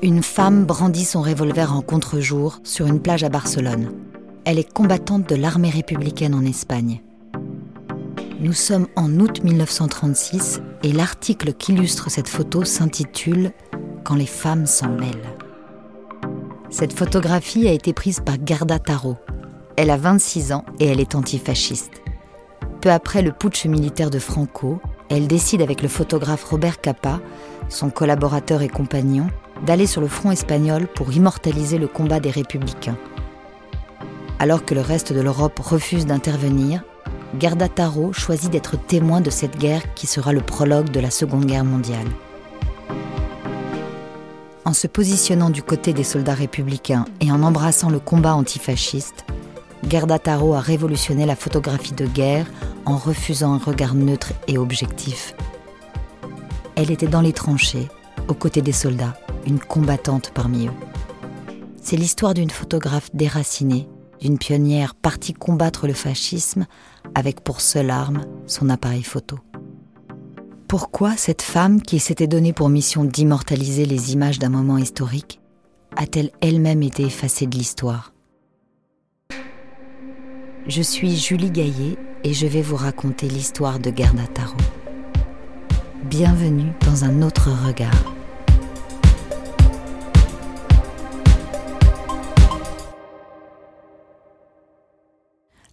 Une femme brandit son revolver en contre-jour sur une plage à Barcelone. Elle est combattante de l'armée républicaine en Espagne. Nous sommes en août 1936 et l'article qui illustre cette photo s'intitule Quand les femmes s'en mêlent. Cette photographie a été prise par Gerda Taro. Elle a 26 ans et elle est antifasciste. Peu après le putsch militaire de Franco, elle décide avec le photographe Robert Capa, son collaborateur et compagnon, d'aller sur le front espagnol pour immortaliser le combat des républicains. Alors que le reste de l'Europe refuse d'intervenir, Gerda Taro choisit d'être témoin de cette guerre qui sera le prologue de la Seconde Guerre mondiale. En se positionnant du côté des soldats républicains et en embrassant le combat antifasciste, Gerda Taro a révolutionné la photographie de guerre en refusant un regard neutre et objectif. Elle était dans les tranchées, aux côtés des soldats, une combattante parmi eux. C'est l'histoire d'une photographe déracinée, d'une pionnière partie combattre le fascisme avec pour seule arme son appareil photo. Pourquoi cette femme qui s'était donnée pour mission d'immortaliser les images d'un moment historique a-t-elle elle-même été effacée de l'histoire? Je suis Julie Gaillet et je vais vous raconter l'histoire de Gerda Taro. Bienvenue dans un autre regard.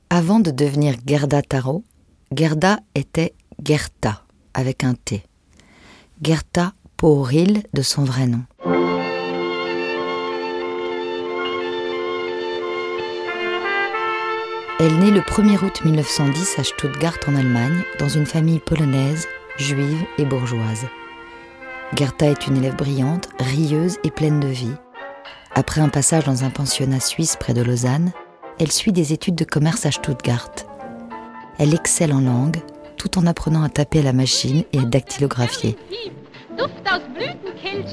Avant de devenir Gerda Taro, Gerda était Gerta avec un T. Gerta Pouril de son vrai nom. Elle naît le 1er août 1910 à Stuttgart en Allemagne, dans une famille polonaise, juive et bourgeoise. Gerta est une élève brillante, rieuse et pleine de vie. Après un passage dans un pensionnat suisse près de Lausanne, elle suit des études de commerce à Stuttgart. Elle excelle en langue, tout en apprenant à taper à la machine et à dactylographier.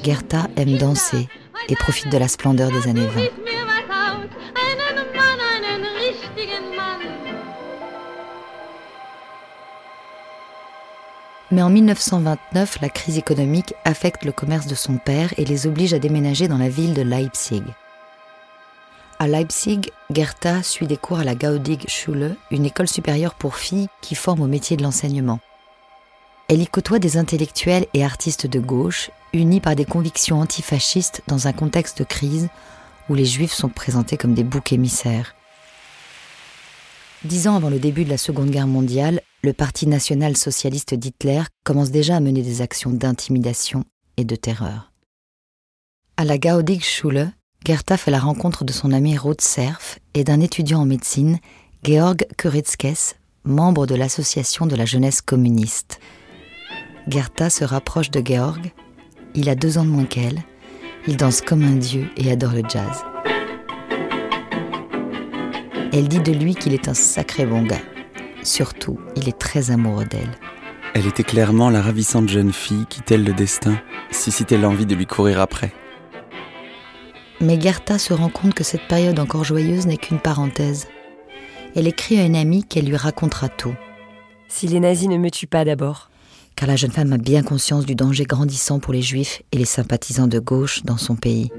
Gerta aime danser et profite de la splendeur des années 20. Mais en 1929, la crise économique affecte le commerce de son père et les oblige à déménager dans la ville de Leipzig. À Leipzig, Gerta suit des cours à la Gaudig Schule, une école supérieure pour filles qui forme au métier de l'enseignement. Elle y côtoie des intellectuels et artistes de gauche, unis par des convictions antifascistes dans un contexte de crise où les juifs sont présentés comme des boucs émissaires. Dix ans avant le début de la Seconde Guerre mondiale, le Parti national socialiste d'Hitler commence déjà à mener des actions d'intimidation et de terreur. À la Gaudig Schule, Gerta fait la rencontre de son ami Ruth Serf et d'un étudiant en médecine, Georg Kuritzkes, membre de l'association de la jeunesse communiste. Gerta se rapproche de Georg. Il a deux ans de moins qu'elle. Il danse comme un dieu et adore le jazz. Elle dit de lui qu'il est un sacré bon gars. Surtout, il est très amoureux d'elle. Elle était clairement la ravissante jeune fille qui, telle le destin, suscitait l'envie de lui courir après. Mais Gerta se rend compte que cette période encore joyeuse n'est qu'une parenthèse. Elle écrit à une amie qu'elle lui racontera tout. Si les nazis ne me tuent pas d'abord. Car la jeune femme a bien conscience du danger grandissant pour les juifs et les sympathisants de gauche dans son pays.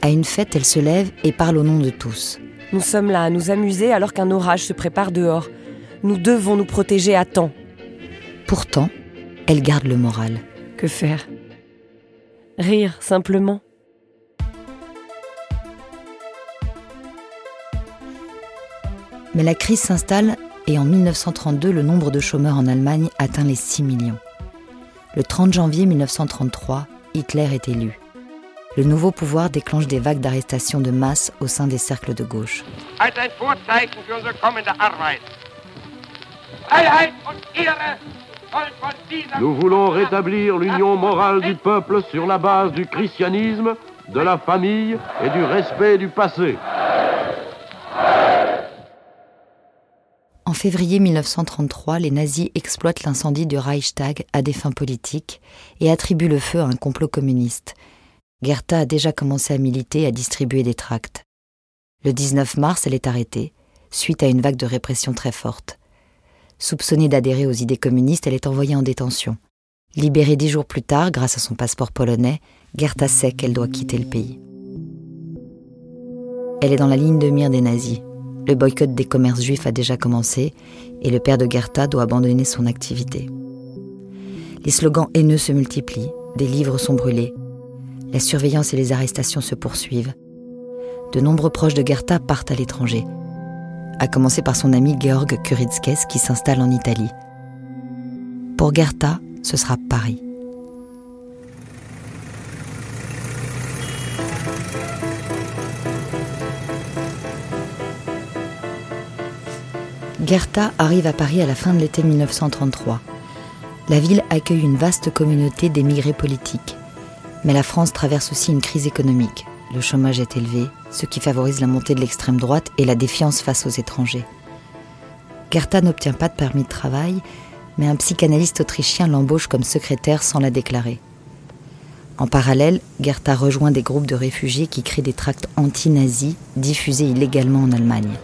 À une fête, elle se lève et parle au nom de tous. Nous sommes là à nous amuser alors qu'un orage se prépare dehors. Nous devons nous protéger à temps. Pourtant, elle garde le moral. Que faire? Rire, simplement. Mais la crise s'installe et en 1932, le nombre de chômeurs en Allemagne atteint les 6 millions. Le 30 janvier 1933, Hitler est élu. Le nouveau pouvoir déclenche des vagues d'arrestations de masse au sein des cercles de gauche. Nous voulons rétablir l'union morale du peuple sur la base du christianisme, de la famille et du respect du passé. En février 1933, les nazis exploitent l'incendie du Reichstag à des fins politiques et attribuent le feu à un complot communiste. Gerta a déjà commencé à militer et à distribuer des tracts. Le 19 mars, elle est arrêtée, suite à une vague de répression très forte. Soupçonnée d'adhérer aux idées communistes, elle est envoyée en détention. Libérée dix jours plus tard grâce à son passeport polonais, Gerta sait qu'elle doit quitter le pays. Elle est dans la ligne de mire des nazis. Le boycott des commerces juifs a déjà commencé et le père de Gerta doit abandonner son activité. Les slogans haineux se multiplient, des livres sont brûlés, la surveillance et les arrestations se poursuivent. De nombreux proches de Gerta partent à l'étranger, à commencer par son ami Georg Kuritskes qui s'installe en Italie. Pour Gerta, ce sera Paris. Gerta arrive à Paris à la fin de l'été 1933. La ville accueille une vaste communauté d'émigrés politiques. Mais la France traverse aussi une crise économique. Le chômage est élevé, ce qui favorise la montée de l'extrême droite et la défiance face aux étrangers. Gerta n'obtient pas de permis de travail, mais un psychanalyste autrichien l'embauche comme secrétaire sans la déclarer. En parallèle, Gerta rejoint des groupes de réfugiés qui créent des tracts anti-nazis diffusés illégalement en Allemagne.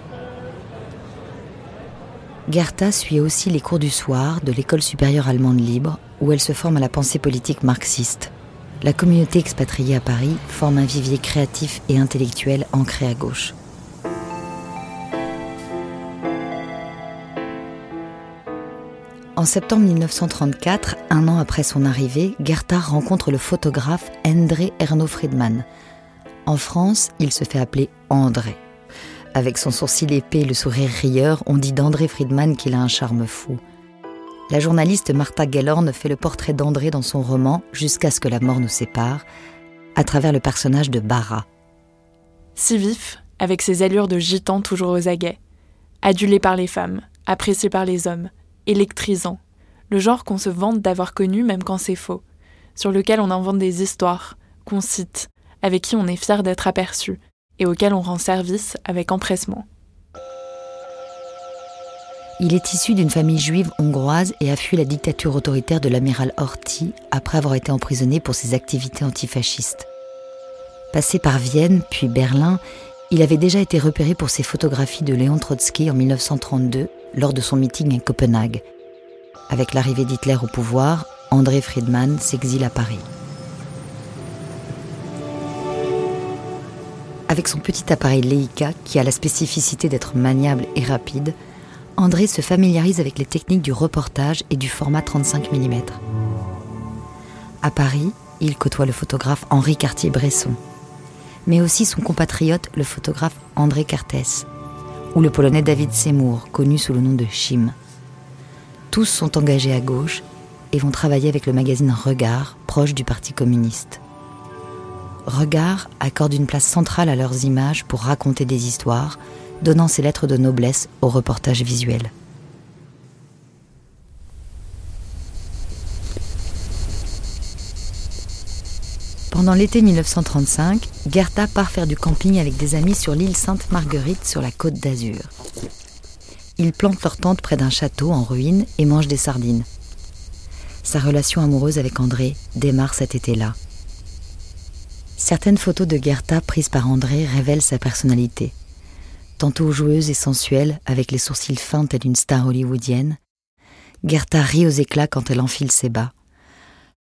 Gerta suit aussi les cours du soir de l'école supérieure allemande libre, où elle se forme à la pensée politique marxiste. La communauté expatriée à Paris forme un vivier créatif et intellectuel ancré à gauche. En septembre 1934, un an après son arrivée, Gerta rencontre le photographe André Erno Friedman. En France, il se fait appeler André. Avec son sourcil épais et le sourire rieur, on dit d'André Friedman qu'il a un charme fou. La journaliste Martha Gellhorn fait le portrait d'André dans son roman Jusqu'à ce que la mort nous sépare, à travers le personnage de Barra. Si vif, avec ses allures de gitan toujours aux aguets, adulé par les femmes, apprécié par les hommes, électrisant, le genre qu'on se vante d'avoir connu même quand c'est faux, sur lequel on invente des histoires, qu'on cite, avec qui on est fier d'être aperçu, et auquel on rend service avec empressement. Il est issu d'une famille juive hongroise et a fui la dictature autoritaire de l'amiral Horthy après avoir été emprisonné pour ses activités antifascistes. Passé par Vienne puis Berlin, il avait déjà été repéré pour ses photographies de Léon Trotsky en 1932 lors de son meeting à Copenhague. Avec l'arrivée d'Hitler au pouvoir, André Friedman s'exile à Paris. Avec son petit appareil Leica, qui a la spécificité d'être maniable et rapide, André se familiarise avec les techniques du reportage et du format 35 mm. À Paris, il côtoie le photographe Henri Cartier-Bresson, mais aussi son compatriote, le photographe André Cartès, ou le polonais David Seymour, connu sous le nom de Chim. Tous sont engagés à gauche et vont travailler avec le magazine Regard, proche du Parti communiste. Regard accorde une place centrale à leurs images pour raconter des histoires, donnant ses lettres de noblesse au reportage visuel. Pendant l'été 1935, Gerta part faire du camping avec des amis sur l'île Sainte-Marguerite sur la côte d'Azur. Ils plantent leur tente près d'un château en ruine et mangent des sardines. Sa relation amoureuse avec André démarre cet été-là. Certaines photos de Gerta prises par André révèlent sa personnalité. Tantôt joueuse et sensuelle, avec les sourcils fins telle une star hollywoodienne, Gerta rit aux éclats quand elle enfile ses bas.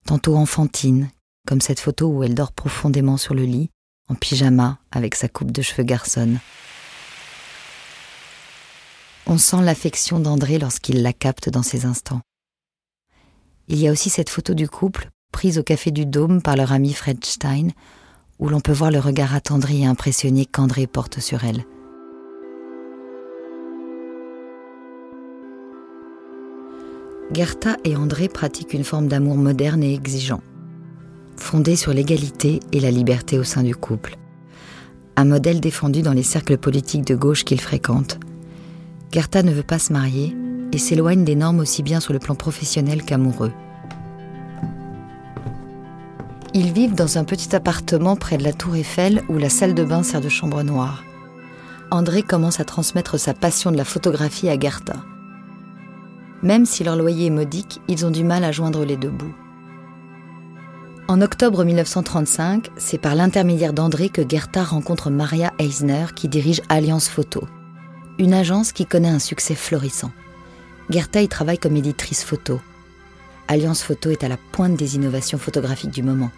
Tantôt enfantine, comme cette photo où elle dort profondément sur le lit, en pyjama, avec sa coupe de cheveux garçonne. On sent l'affection d'André lorsqu'il la capte dans ces instants. Il y a aussi cette photo du couple, prise au café du Dôme par leur ami Fred Stein, où l'on peut voir le regard attendri et impressionné qu'André porte sur elle. Gerta et André pratiquent une forme d'amour moderne et exigeant, fondé sur l'égalité et la liberté au sein du couple. Un modèle défendu dans les cercles politiques de gauche qu'il fréquente. Gerta ne veut pas se marier et s'éloigne des normes aussi bien sur le plan professionnel qu'amoureux. Ils vivent dans un petit appartement près de la tour Eiffel où la salle de bain sert de chambre noire. André commence à transmettre sa passion de la photographie à Gerta. Même si leur loyer est modique, ils ont du mal à joindre les deux bouts. En octobre 1935, c'est par l'intermédiaire d'André que Gerta rencontre Maria Eisner qui dirige Alliance Photo, une agence qui connaît un succès florissant. Gerta y travaille comme éditrice photo. Alliance Photo est à la pointe des innovations photographiques du moment.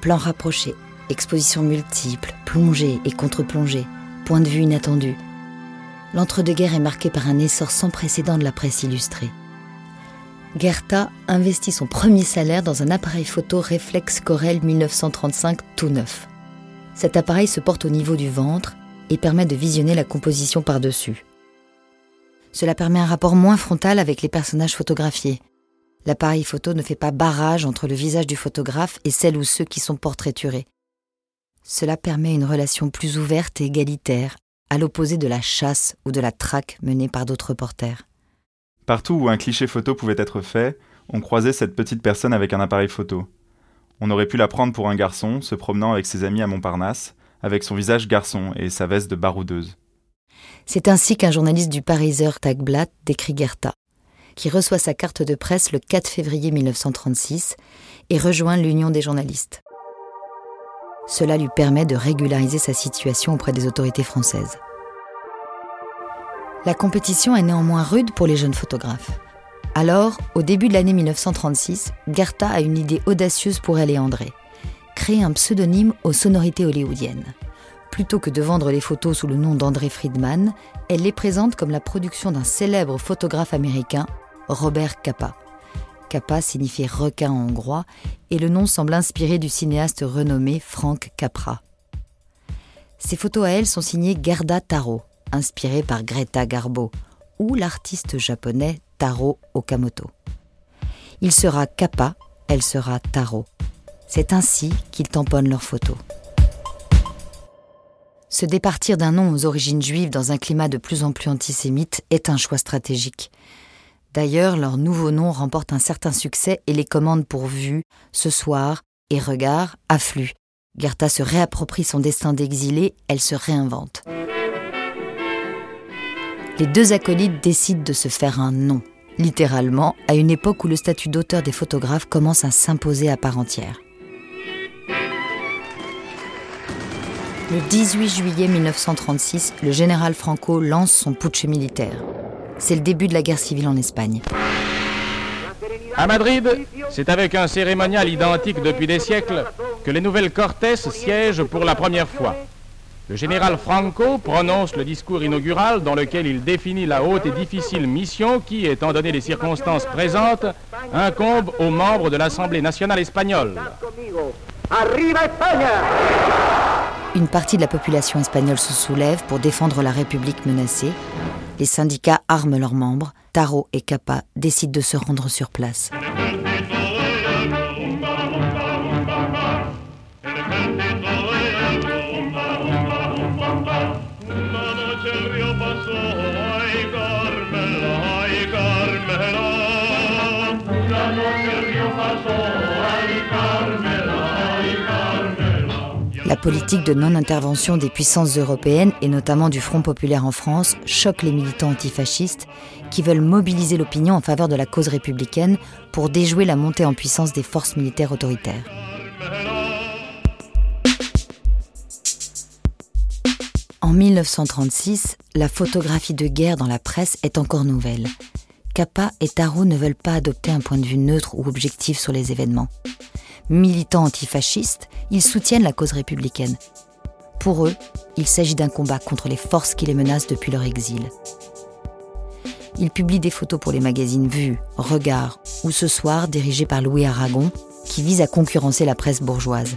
Plans rapprochés, expositions multiples, plongées et contre-plongées, points de vue inattendus. L'entre-deux-guerres est marqué par un essor sans précédent de la presse illustrée. Gerta investit son premier salaire dans un appareil photo Reflex Corel 1935 tout neuf. Cet appareil se porte au niveau du ventre et permet de visionner la composition par-dessus. Cela permet un rapport moins frontal avec les personnages photographiés. L'appareil photo ne fait pas barrage entre le visage du photographe et celle ou ceux qui sont portraiturés. Cela permet une relation plus ouverte et égalitaire, à l'opposé de la chasse ou de la traque menée par d'autres reporters. Partout où un cliché photo pouvait être fait, on croisait cette petite personne avec un appareil photo. On aurait pu la prendre pour un garçon, se promenant avec ses amis à Montparnasse, avec son visage garçon et sa veste de baroudeuse. C'est ainsi qu'un journaliste du Pariser Tagblatt décrit Gerta, qui reçoit sa carte de presse le 4 février 1936 et rejoint l'Union des journalistes. Cela lui permet de régulariser sa situation auprès des autorités françaises. La compétition est néanmoins rude pour les jeunes photographes. Alors, au début de l'année 1936, Gerta a une idée audacieuse pour elle et André. Créer un pseudonyme aux sonorités hollywoodiennes. Plutôt que de vendre les photos sous le nom d'André Friedman, elle les présente comme la production d'un célèbre photographe américain, Robert Capa. Capa signifie requin en hongrois et le nom semble inspiré du cinéaste renommé Frank Capra. Ces photos à elle sont signées Gerda Taro, inspirée par Greta Garbo, ou l'artiste japonais Taro Okamoto. Il sera Kappa, elle sera Taro. C'est ainsi qu'ils tamponnent leurs photos. Se départir d'un nom aux origines juives dans un climat de plus en plus antisémite est un choix stratégique. D'ailleurs, leur nouveau nom remporte un certain succès et les commandes pour Vue, Ce soir et Regard affluent. Gerta se réapproprie son destin d'exilé, elle se réinvente les deux acolytes décident de se faire un nom, littéralement, à une époque où le statut d'auteur des photographes commence à s'imposer à part entière. Le 18 juillet 1936, le général Franco lance son putsch militaire. C'est le début de la guerre civile en Espagne. À Madrid, c'est avec un cérémonial identique depuis des siècles que les nouvelles Cortés siègent pour la première fois. Le général Franco prononce le discours inaugural dans lequel il définit la haute et difficile mission qui, étant donné les circonstances présentes, incombe aux membres de l'Assemblée nationale espagnole. Une partie de la population espagnole se soulève pour défendre la République menacée. Les syndicats arment leurs membres. Taro et Capa décident de se rendre sur place. Politique de non-intervention des puissances européennes, et notamment du Front populaire en France, choque les militants antifascistes qui veulent mobiliser l'opinion en faveur de la cause républicaine pour déjouer la montée en puissance des forces militaires autoritaires. En 1936, la photographie de guerre dans la presse est encore nouvelle. Kappa et Taro ne veulent pas adopter un point de vue neutre ou objectif sur les événements. Militants antifascistes, ils soutiennent la cause républicaine. Pour eux, il s'agit d'un combat contre les forces qui les menacent depuis leur exil. Ils publient des photos pour les magazines Vue, Regard ou Ce Soir dirigés par Louis Aragon, qui visent à concurrencer la presse bourgeoise.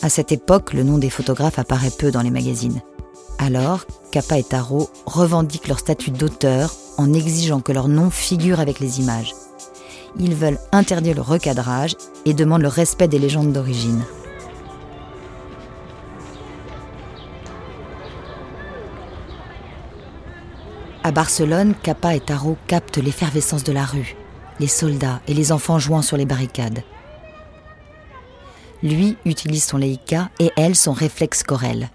À cette époque, le nom des photographes apparaît peu dans les magazines. Alors, Kappa et Taro revendiquent leur statut d'auteur en exigeant que leur nom figure avec les images ils veulent interdire le recadrage et demandent le respect des légendes d'origine. À Barcelone, Capa et Taro captent l'effervescence de la rue, les soldats et les enfants jouant sur les barricades. Lui utilise son Leica et elle son réflexe Corel.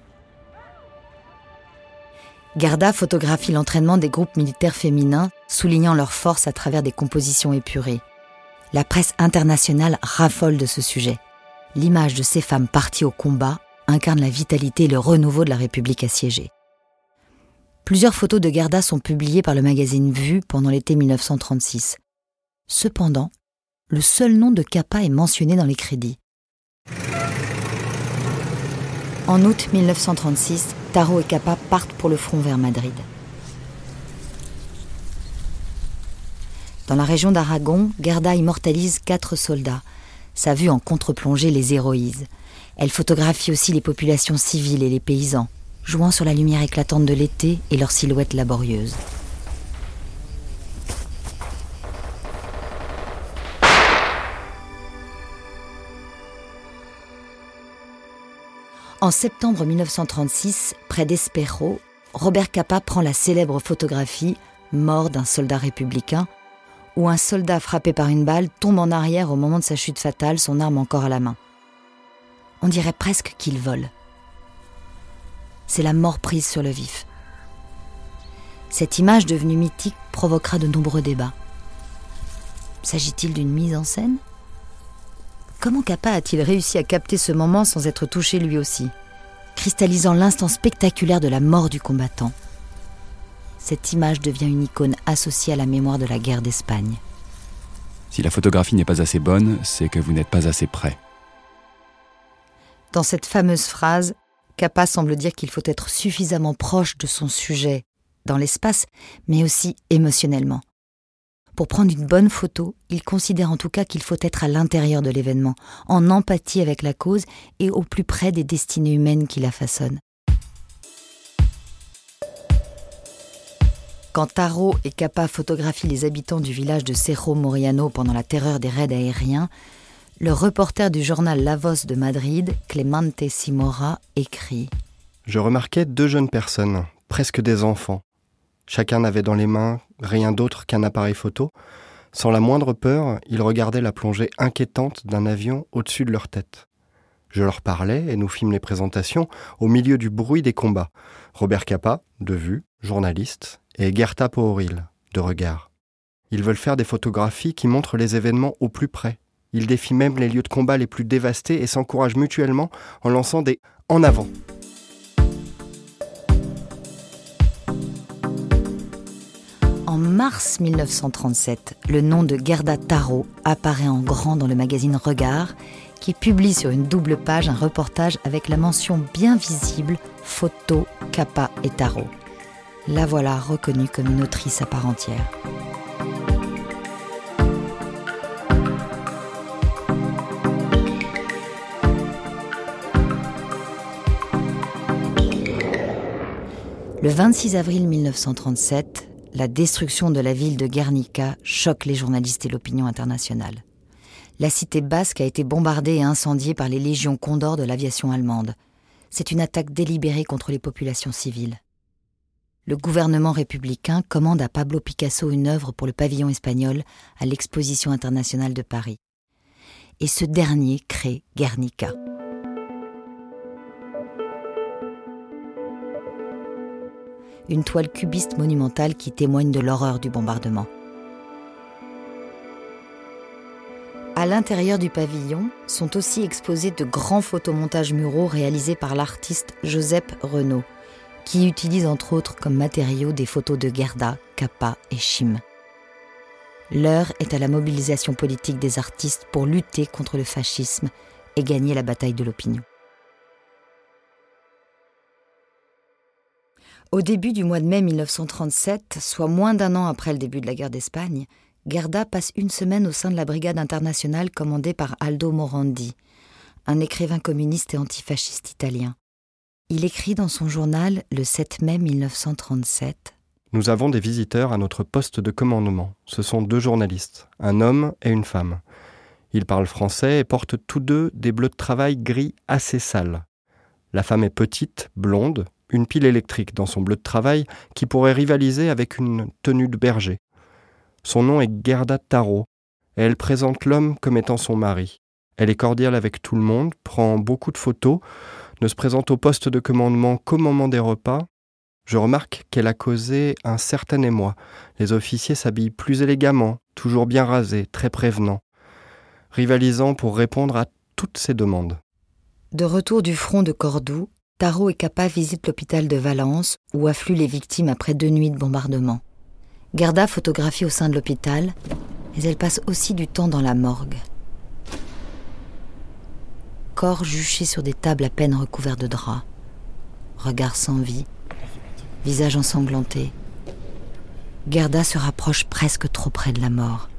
Garda photographie l'entraînement des groupes militaires féminins, soulignant leur force à travers des compositions épurées. La presse internationale raffole de ce sujet. L'image de ces femmes parties au combat incarne la vitalité et le renouveau de la République assiégée. Plusieurs photos de Garda sont publiées par le magazine Vue pendant l'été 1936. Cependant, le seul nom de Capa est mentionné dans les crédits. En août 1936, Taro et Capa partent pour le front vers Madrid. Dans la région d'Aragon, Gerda immortalise quatre soldats. Sa vue en contre-plongée les héroïse. Elle photographie aussi les populations civiles et les paysans, jouant sur la lumière éclatante de l'été et leurs silhouettes laborieuses. En septembre 1936, près d'Espero, Robert Capa prend la célèbre photographie Mort d'un soldat républicain, où un soldat frappé par une balle tombe en arrière au moment de sa chute fatale, son arme encore à la main. On dirait presque qu'il vole. C'est la mort prise sur le vif. Cette image devenue mythique provoquera de nombreux débats. S'agit-il d'une mise en scène? Comment Capa a-t-il réussi à capter ce moment sans être touché lui aussi, cristallisant l'instant spectaculaire de la mort du combattant? Cette image devient une icône associée à la mémoire de la guerre d'Espagne. Si la photographie n'est pas assez bonne, c'est que vous n'êtes pas assez près. Dans cette fameuse phrase, Capa semble dire qu'il faut être suffisamment proche de son sujet dans l'espace, mais aussi émotionnellement. Pour prendre une bonne photo, il considère en tout cas qu'il faut être à l'intérieur de l'événement, en empathie avec la cause et au plus près des destinées humaines qui la façonnent. Quand Taro et Capa photographient les habitants du village de Cerro Moriano pendant la terreur des raids aériens, le reporter du journal La Voz de Madrid, Clemente Simora, écrit Je remarquais deux jeunes personnes, presque des enfants. Chacun n'avait dans les mains rien d'autre qu'un appareil photo. Sans la moindre peur, ils regardaient la plongée inquiétante d'un avion au-dessus de leur tête. Je leur parlais et nous fîmes les présentations au milieu du bruit des combats. Robert Capa, de vue, journaliste, et Gerta Pooril, de regard. Ils veulent faire des photographies qui montrent les événements au plus près. Ils défient même les lieux de combat les plus dévastés et s'encouragent mutuellement en lançant des en avant. En mars 1937, le nom de Gerda Taro apparaît en grand dans le magazine Regard, qui publie sur une double page un reportage avec la mention bien visible Photo, Kappa et Taro. La voilà reconnue comme une autrice à part entière. Le 26 avril 1937, la destruction de la ville de Guernica choque les journalistes et l'opinion internationale. La cité basque a été bombardée et incendiée par les légions Condor de l'aviation allemande. C'est une attaque délibérée contre les populations civiles. Le gouvernement républicain commande à Pablo Picasso une œuvre pour le pavillon espagnol à l'exposition internationale de Paris. Et ce dernier crée Guernica. Une toile cubiste monumentale qui témoigne de l'horreur du bombardement. À l'intérieur du pavillon sont aussi exposés de grands photomontages muraux réalisés par l'artiste Joseph Renaud, qui utilise entre autres comme matériaux des photos de Gerda, Kappa et Chim. L'heure est à la mobilisation politique des artistes pour lutter contre le fascisme et gagner la bataille de l'opinion. Au début du mois de mai 1937, soit moins d'un an après le début de la guerre d'Espagne, Gerda passe une semaine au sein de la brigade internationale commandée par Aldo Morandi, un écrivain communiste et antifasciste italien. Il écrit dans son journal le 7 mai 1937 Nous avons des visiteurs à notre poste de commandement. Ce sont deux journalistes, un homme et une femme. Ils parlent français et portent tous deux des bleus de travail gris assez sales. La femme est petite, blonde, une pile électrique dans son bleu de travail qui pourrait rivaliser avec une tenue de berger. Son nom est Gerda Tarot, et elle présente l'homme comme étant son mari. Elle est cordiale avec tout le monde, prend beaucoup de photos, ne se présente au poste de commandement qu'au moment des repas. Je remarque qu'elle a causé un certain émoi. Les officiers s'habillent plus élégamment, toujours bien rasés, très prévenants, rivalisant pour répondre à toutes ces demandes. De retour du front de Cordoue, Tarot et Capa visitent l'hôpital de Valence, où affluent les victimes après deux nuits de bombardement. Gerda photographie au sein de l'hôpital. Mais elle passe aussi du temps dans la morgue. Corps juché sur des tables à peine recouverts de draps. Regard sans vie. Visage ensanglanté. Gerda se rapproche presque trop près de la mort,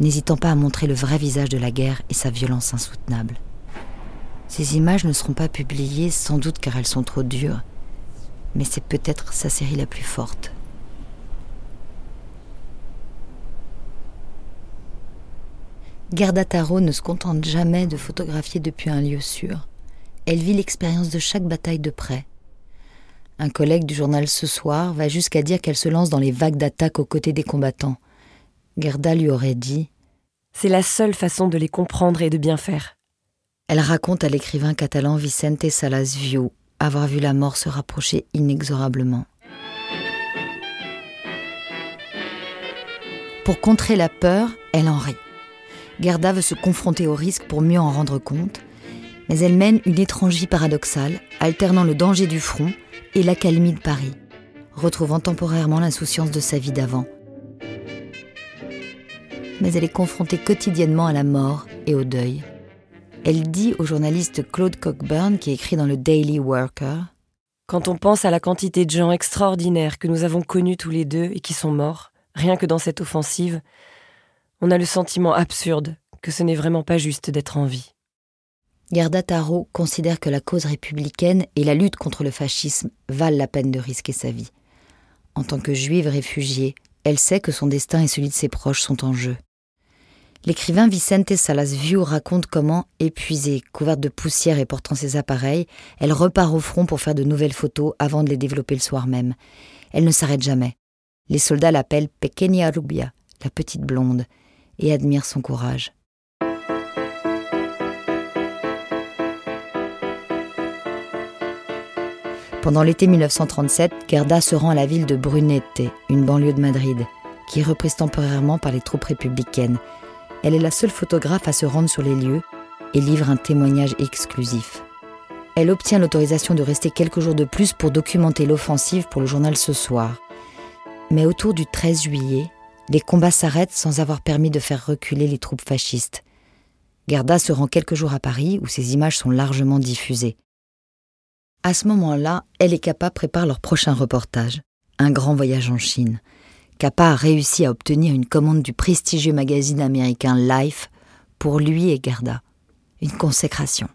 n'hésitant pas à montrer le vrai visage de la guerre et sa violence insoutenable. Ces images ne seront pas publiées, sans doute car elles sont trop dures, mais c'est peut-être sa série la plus forte. Gerda Taro ne se contente jamais de photographier depuis un lieu sûr. Elle vit l'expérience de chaque bataille de près. Un collègue du journal Ce Soir va jusqu'à dire qu'elle se lance dans les vagues d'attaques aux côtés des combattants. Gerda lui aurait dit C'est la seule façon de les comprendre et de bien faire. Elle raconte à l'écrivain catalan Vicente Salas Viu avoir vu la mort se rapprocher inexorablement. Pour contrer la peur, elle en rit. Gerda veut se confronter au risque pour mieux en rendre compte, mais elle mène une étrange vie paradoxale, alternant le danger du front et l'accalmie de Paris, retrouvant temporairement l'insouciance de sa vie d'avant. Mais elle est confrontée quotidiennement à la mort et au deuil. Elle dit au journaliste Claude Cockburn, qui écrit dans le Daily Worker Quand on pense à la quantité de gens extraordinaires que nous avons connus tous les deux et qui sont morts, rien que dans cette offensive, on a le sentiment absurde que ce n'est vraiment pas juste d'être en vie. Gerda Taro considère que la cause républicaine et la lutte contre le fascisme valent la peine de risquer sa vie. En tant que juive réfugiée, elle sait que son destin et celui de ses proches sont en jeu. L'écrivain Vicente Salas Viu raconte comment, épuisée, couverte de poussière et portant ses appareils, elle repart au front pour faire de nouvelles photos avant de les développer le soir même. Elle ne s'arrête jamais. Les soldats l'appellent Pequeña Rubia, la petite blonde, et admirent son courage. Pendant l'été 1937, Gerda se rend à la ville de Brunete, une banlieue de Madrid, qui est reprise temporairement par les troupes républicaines, elle est la seule photographe à se rendre sur les lieux et livre un témoignage exclusif. Elle obtient l'autorisation de rester quelques jours de plus pour documenter l'offensive pour le journal Ce Soir. Mais autour du 13 juillet, les combats s'arrêtent sans avoir permis de faire reculer les troupes fascistes. Gerda se rend quelques jours à Paris où ses images sont largement diffusées. À ce moment-là, elle et Kappa préparent leur prochain reportage, un grand voyage en Chine. Kappa a réussi à obtenir une commande du prestigieux magazine américain Life pour lui et Gerda. Une consécration.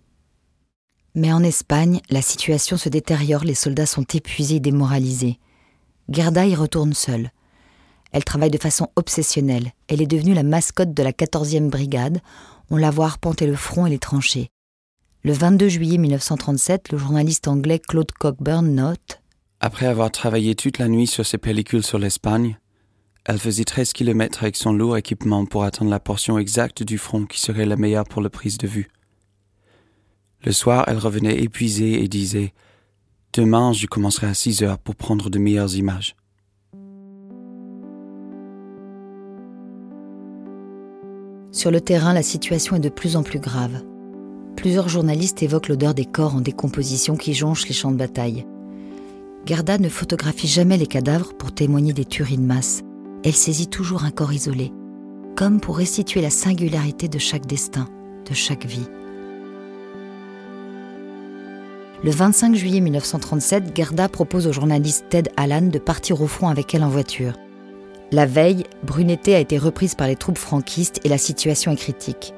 Mais en Espagne, la situation se détériore, les soldats sont épuisés et démoralisés. Gerda y retourne seule. Elle travaille de façon obsessionnelle. Elle est devenue la mascotte de la 14e brigade. On la voit arpenter le front et les tranchées. Le 22 juillet 1937, le journaliste anglais Claude Cockburn note Après avoir travaillé toute la nuit sur ses pellicules sur l'Espagne, elle faisait 13 km avec son lourd équipement pour atteindre la portion exacte du front qui serait la meilleure pour la prise de vue. Le soir, elle revenait épuisée et disait Demain, je commencerai à 6 heures pour prendre de meilleures images. Sur le terrain, la situation est de plus en plus grave. Plusieurs journalistes évoquent l'odeur des corps en décomposition qui jonchent les champs de bataille. Gerda ne photographie jamais les cadavres pour témoigner des tueries de masse elle saisit toujours un corps isolé, comme pour restituer la singularité de chaque destin, de chaque vie. Le 25 juillet 1937, Gerda propose au journaliste Ted Allan de partir au front avec elle en voiture. La veille, Brunete a été reprise par les troupes franquistes et la situation est critique.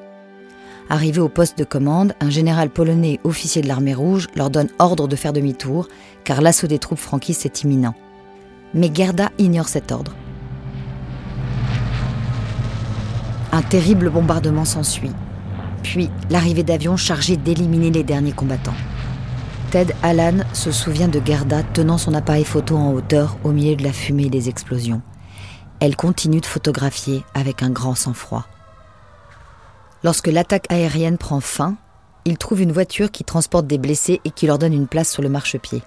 Arrivé au poste de commande, un général polonais officier de l'armée rouge leur donne ordre de faire demi-tour, car l'assaut des troupes franquistes est imminent. Mais Gerda ignore cet ordre. Un terrible bombardement s'ensuit, puis l'arrivée d'avions chargés d'éliminer les derniers combattants. Ted Allan se souvient de Gerda tenant son appareil photo en hauteur au milieu de la fumée et des explosions. Elle continue de photographier avec un grand sang-froid. Lorsque l'attaque aérienne prend fin, il trouve une voiture qui transporte des blessés et qui leur donne une place sur le marchepied.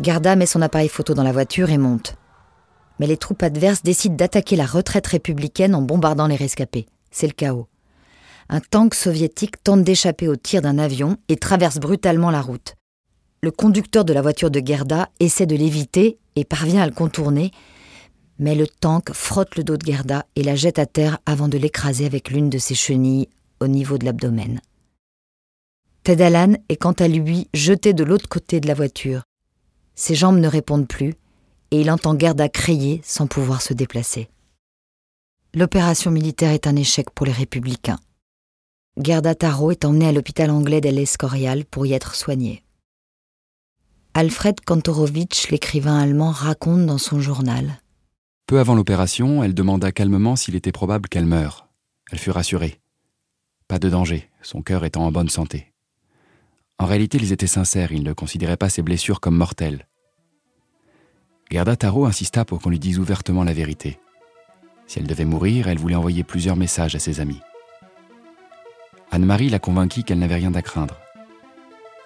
Gerda met son appareil photo dans la voiture et monte mais les troupes adverses décident d'attaquer la retraite républicaine en bombardant les rescapés. C'est le chaos. Un tank soviétique tente d'échapper au tir d'un avion et traverse brutalement la route. Le conducteur de la voiture de Gerda essaie de l'éviter et parvient à le contourner, Mais le tank frotte le dos de Gerda et la jette à terre avant de l'écraser avec l'une de ses chenilles au niveau de l'abdomen. Ted Allan est quant à lui jeté de l'autre côté de la voiture. Ses jambes ne répondent plus et il entend Gerda crier sans pouvoir se déplacer. L'opération militaire est un échec pour les républicains. Gerda Taro est emmenée à l'hôpital anglais d'El Escorial pour y être soignée. Alfred Kantorowicz, l'écrivain allemand, raconte dans son journal. Peu avant l'opération, elle demanda calmement s'il était probable qu'elle meure. Elle fut rassurée. Pas de danger, son cœur étant en bonne santé. En réalité, ils étaient sincères, ils ne considéraient pas ses blessures comme mortelles. Gerda Taro insista pour qu'on lui dise ouvertement la vérité. Si elle devait mourir, elle voulait envoyer plusieurs messages à ses amis. Anne-Marie la convainquit qu'elle n'avait rien à craindre.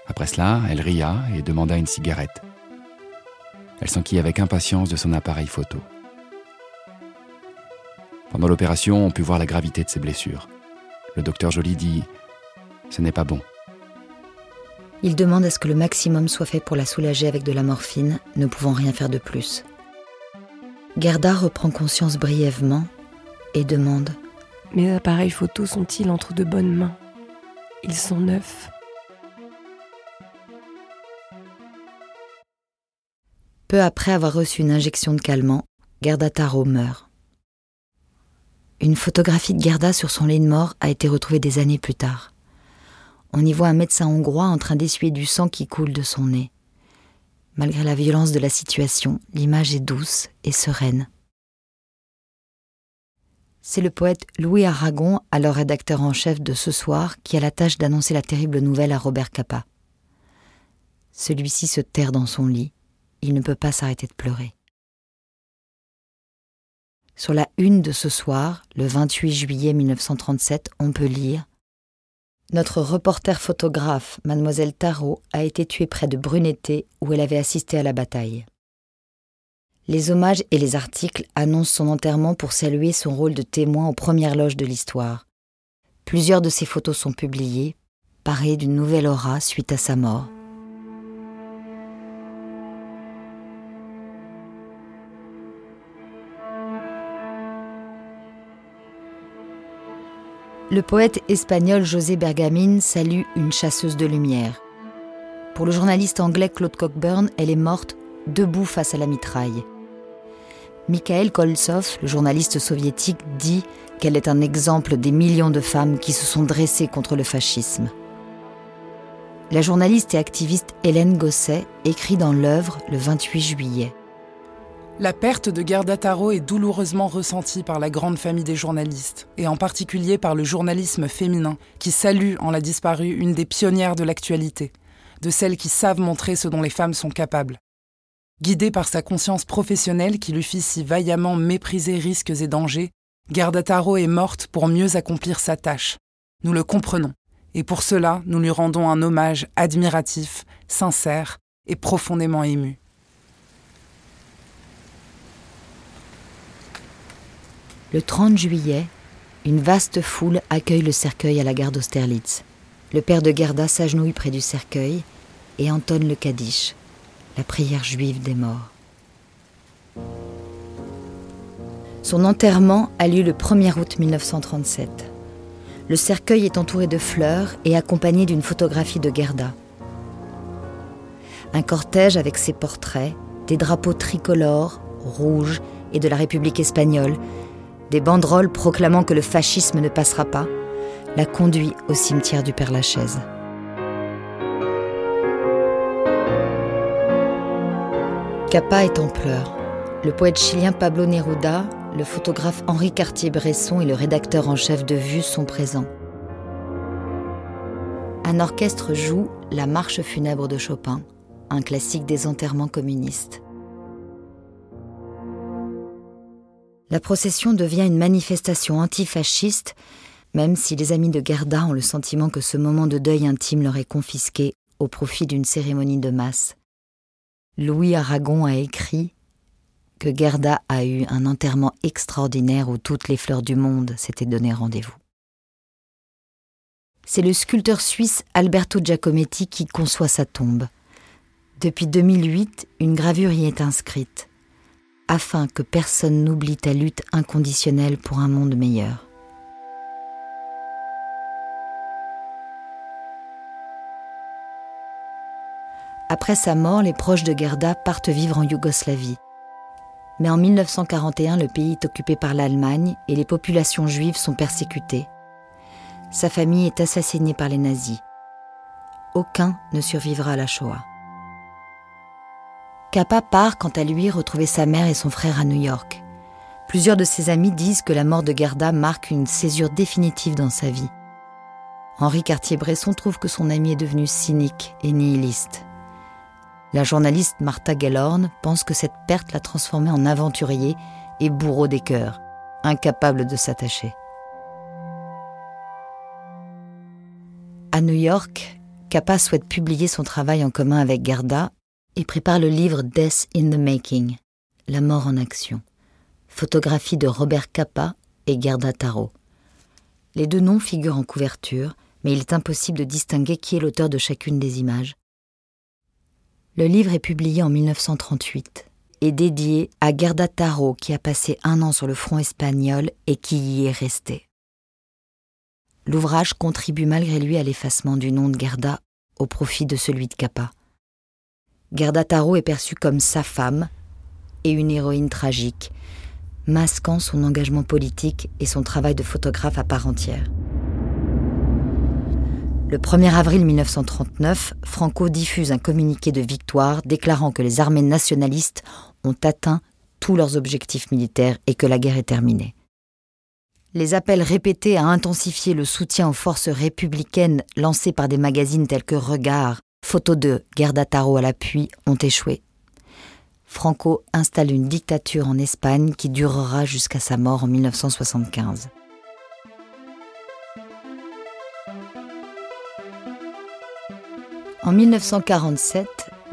Après cela, elle ria et demanda une cigarette. Elle s'enquit avec impatience de son appareil photo. Pendant l'opération, on put voir la gravité de ses blessures. Le docteur Joly dit Ce n'est pas bon. Il demande à ce que le maximum soit fait pour la soulager avec de la morphine, ne pouvant rien faire de plus. Gerda reprend conscience brièvement et demande Mes appareils photos sont-ils entre de bonnes mains? Ils sont neufs. Peu après avoir reçu une injection de calmant, Gerda Taro meurt. Une photographie de Gerda sur son lit de mort a été retrouvée des années plus tard. On y voit un médecin hongrois en train d'essuyer du sang qui coule de son nez. Malgré la violence de la situation, l'image est douce et sereine. C'est le poète Louis Aragon, alors rédacteur en chef de Ce Soir, qui a la tâche d'annoncer la terrible nouvelle à Robert Capa. Celui-ci se terre dans son lit il ne peut pas s'arrêter de pleurer. Sur la une de ce soir, le 28 juillet 1937, on peut lire Notre reporter photographe, mademoiselle Tarot, a été tuée près de Brunetté où elle avait assisté à la bataille. Les hommages et les articles annoncent son enterrement pour saluer son rôle de témoin aux premières loges de l'histoire. Plusieurs de ses photos sont publiées, parées d'une nouvelle aura suite à sa mort. Le poète espagnol José Bergamin salue une chasseuse de lumière. Pour le journaliste anglais Claude Cockburn, elle est morte debout face à la mitraille. Mikhail Koltsov, le journaliste soviétique, dit qu'elle est un exemple des millions de femmes qui se sont dressées contre le fascisme. La journaliste et activiste Hélène Gosset écrit dans l'œuvre le 28 juillet. La perte de Gerda Taro est douloureusement ressentie par la grande famille des journalistes, et en particulier par le journalisme féminin, qui salue en la disparue une des pionnières de l'actualité, de celles qui savent montrer ce dont les femmes sont capables. Guidée par sa conscience professionnelle qui lui fit si vaillamment mépriser risques et dangers, Gerda Taro est morte pour mieux accomplir sa tâche. Nous le comprenons, et pour cela nous lui rendons un hommage admiratif, sincère et profondément ému. Le 30 juillet, une vaste foule accueille le cercueil à la gare d'Austerlitz. Le père de Gerda s'agenouille près du cercueil et entonne le Kaddish, la prière juive des morts. Son enterrement a lieu le 1er août 1937. Le cercueil est entouré de fleurs et accompagné d'une photographie de Gerda. Un cortège avec ses portraits, des drapeaux tricolores, rouges et de la République espagnole des banderoles proclamant que le fascisme ne passera pas, la conduit au cimetière du Père-Lachaise. Capa est en pleurs. Le poète chilien Pablo Neruda, le photographe Henri Cartier-Bresson et le rédacteur en chef de Vue sont présents. Un orchestre joue La marche funèbre de Chopin, un classique des enterrements communistes. La procession devient une manifestation antifasciste, même si les amis de Gerda ont le sentiment que ce moment de deuil intime leur est confisqué au profit d'une cérémonie de masse. Louis Aragon a écrit que Gerda a eu un enterrement extraordinaire où toutes les fleurs du monde s'étaient donné rendez-vous. C'est le sculpteur suisse Alberto Giacometti qui conçoit sa tombe. Depuis 2008, une gravure y est inscrite. Afin que personne n'oublie ta lutte inconditionnelle pour un monde meilleur. Après sa mort, les proches de Gerda partent vivre en Yougoslavie. Mais en 1941, le pays est occupé par l'Allemagne et les populations juives sont persécutées. Sa famille est assassinée par les nazis. Aucun ne survivra à la Shoah. Kappa part quant à lui retrouver sa mère et son frère à New York. Plusieurs de ses amis disent que la mort de Gerda marque une césure définitive dans sa vie. Henri Cartier-Bresson trouve que son ami est devenu cynique et nihiliste. La journaliste Martha Gellhorn pense que cette perte l'a transformé en aventurier et bourreau des cœurs, incapable de s'attacher. À New York, Kappa souhaite publier son travail en commun avec Gerda et prépare le livre Death in the Making, La mort en action, photographie de Robert Capa et Gerda Taro. Les deux noms figurent en couverture, mais il est impossible de distinguer qui est l'auteur de chacune des images. Le livre est publié en 1938 et dédié à Gerda Taro qui a passé un an sur le front espagnol et qui y est resté. L'ouvrage contribue malgré lui à l'effacement du nom de Gerda au profit de celui de Capa. Gerda Taro est perçue comme sa femme et une héroïne tragique, masquant son engagement politique et son travail de photographe à part entière. Le 1er avril 1939, Franco diffuse un communiqué de victoire déclarant que les armées nationalistes ont atteint tous leurs objectifs militaires et que la guerre est terminée. Les appels répétés à intensifier le soutien aux forces républicaines lancés par des magazines tels que Regard photos de Gerdataro à l'appui, ont échoué. Franco installe une dictature en Espagne qui durera jusqu'à sa mort en 1975. En 1947,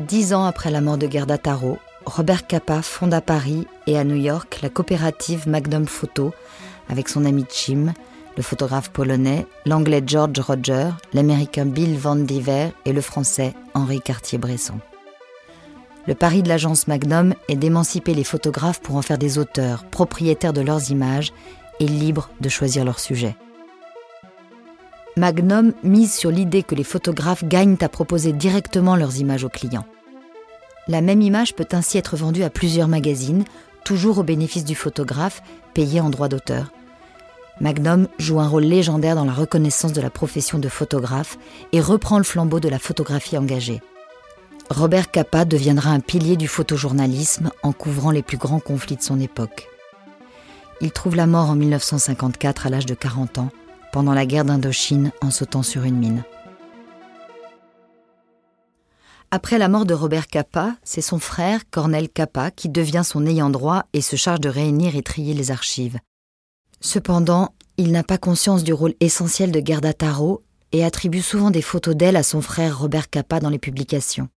dix ans après la mort de Gerdataro, Robert Capa fonde à Paris et à New York la coopérative Magnum Photo avec son ami Chim, le photographe polonais, l'anglais George Roger, l'américain Bill Van Diver et le français Henri Cartier-Bresson. Le pari de l'agence Magnum est d'émanciper les photographes pour en faire des auteurs, propriétaires de leurs images et libres de choisir leur sujet. Magnum mise sur l'idée que les photographes gagnent à proposer directement leurs images aux clients. La même image peut ainsi être vendue à plusieurs magazines, toujours au bénéfice du photographe, payé en droit d'auteur. Magnum joue un rôle légendaire dans la reconnaissance de la profession de photographe et reprend le flambeau de la photographie engagée. Robert Capa deviendra un pilier du photojournalisme en couvrant les plus grands conflits de son époque. Il trouve la mort en 1954 à l'âge de 40 ans, pendant la guerre d'Indochine en sautant sur une mine. Après la mort de Robert Capa, c'est son frère, Cornel Capa, qui devient son ayant droit et se charge de réunir et trier les archives. Cependant, il n'a pas conscience du rôle essentiel de Gerda Taro et attribue souvent des photos d'elle à son frère Robert Capa dans les publications.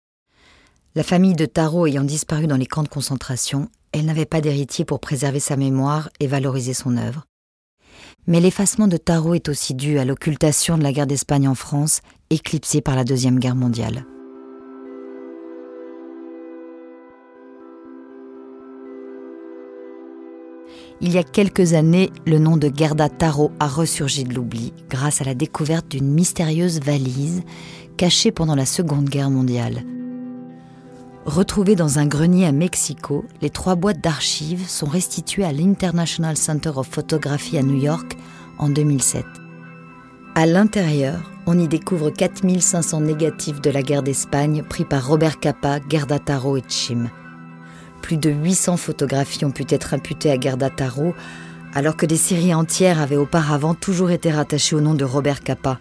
La famille de Taro ayant disparu dans les camps de concentration, elle n'avait pas d'héritier pour préserver sa mémoire et valoriser son œuvre. Mais l'effacement de Taro est aussi dû à l'occultation de la guerre d'Espagne en France, éclipsée par la Deuxième Guerre mondiale. Il y a quelques années, le nom de Gerda Taro a ressurgi de l'oubli grâce à la découverte d'une mystérieuse valise cachée pendant la Seconde Guerre mondiale. Retrouvées dans un grenier à Mexico, les trois boîtes d'archives sont restituées à l'International Center of Photography à New York en 2007. À l'intérieur, on y découvre 4500 négatifs de la guerre d'Espagne pris par Robert Capa, Gerda Taro et Chim. Plus de 800 photographies ont pu être imputées à Gerda Taro, alors que des séries entières avaient auparavant toujours été rattachées au nom de Robert Capa.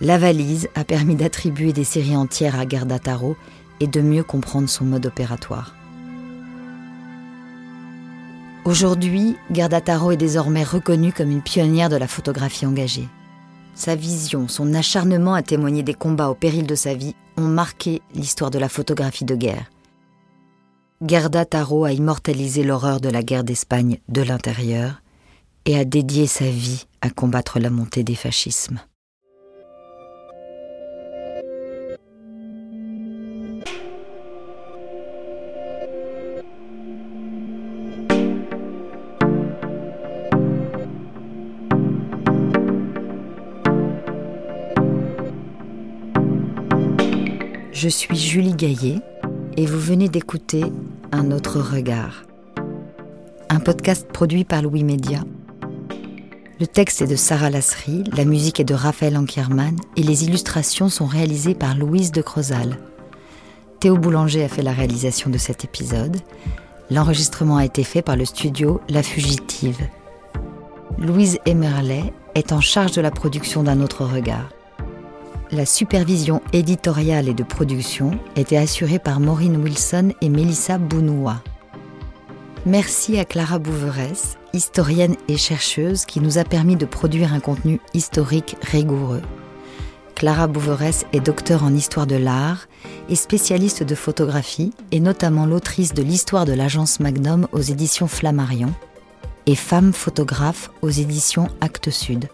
La valise a permis d'attribuer des séries entières à Gerda Taro et de mieux comprendre son mode opératoire. Aujourd'hui, Gerda Taro est désormais reconnue comme une pionnière de la photographie engagée. Sa vision, son acharnement à témoigner des combats au péril de sa vie ont marqué l'histoire de la photographie de guerre. Gerda Taro a immortalisé l'horreur de la guerre d'Espagne de l'intérieur et a dédié sa vie à combattre la montée des fascismes. Je suis Julie Gaillet et vous venez d'écouter un autre regard. Un podcast produit par Louis Média. Le texte est de Sarah Lasserie, la musique est de Raphaël Ankierman et les illustrations sont réalisées par Louise de Crozal. Théo Boulanger a fait la réalisation de cet épisode. L'enregistrement a été fait par le studio La Fugitive. Louise Emerlet est en charge de la production d'un autre regard. La supervision éditoriale et de production était assurée par Maureen Wilson et Melissa Bounoua. Merci à Clara Bouveresse, historienne et chercheuse qui nous a permis de produire un contenu historique rigoureux. Clara Bouveresse est docteur en histoire de l'art et spécialiste de photographie et notamment l'autrice de l'histoire de l'agence Magnum aux éditions Flammarion et femme photographe aux éditions Actes Sud.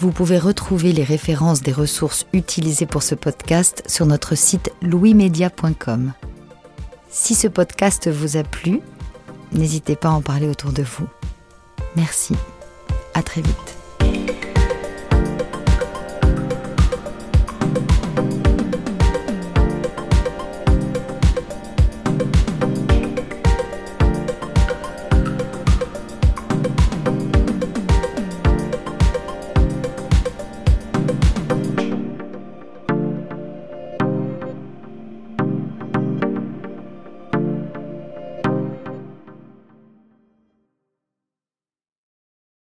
Vous pouvez retrouver les références des ressources utilisées pour ce podcast sur notre site louismedia.com. Si ce podcast vous a plu, n'hésitez pas à en parler autour de vous. Merci. À très vite.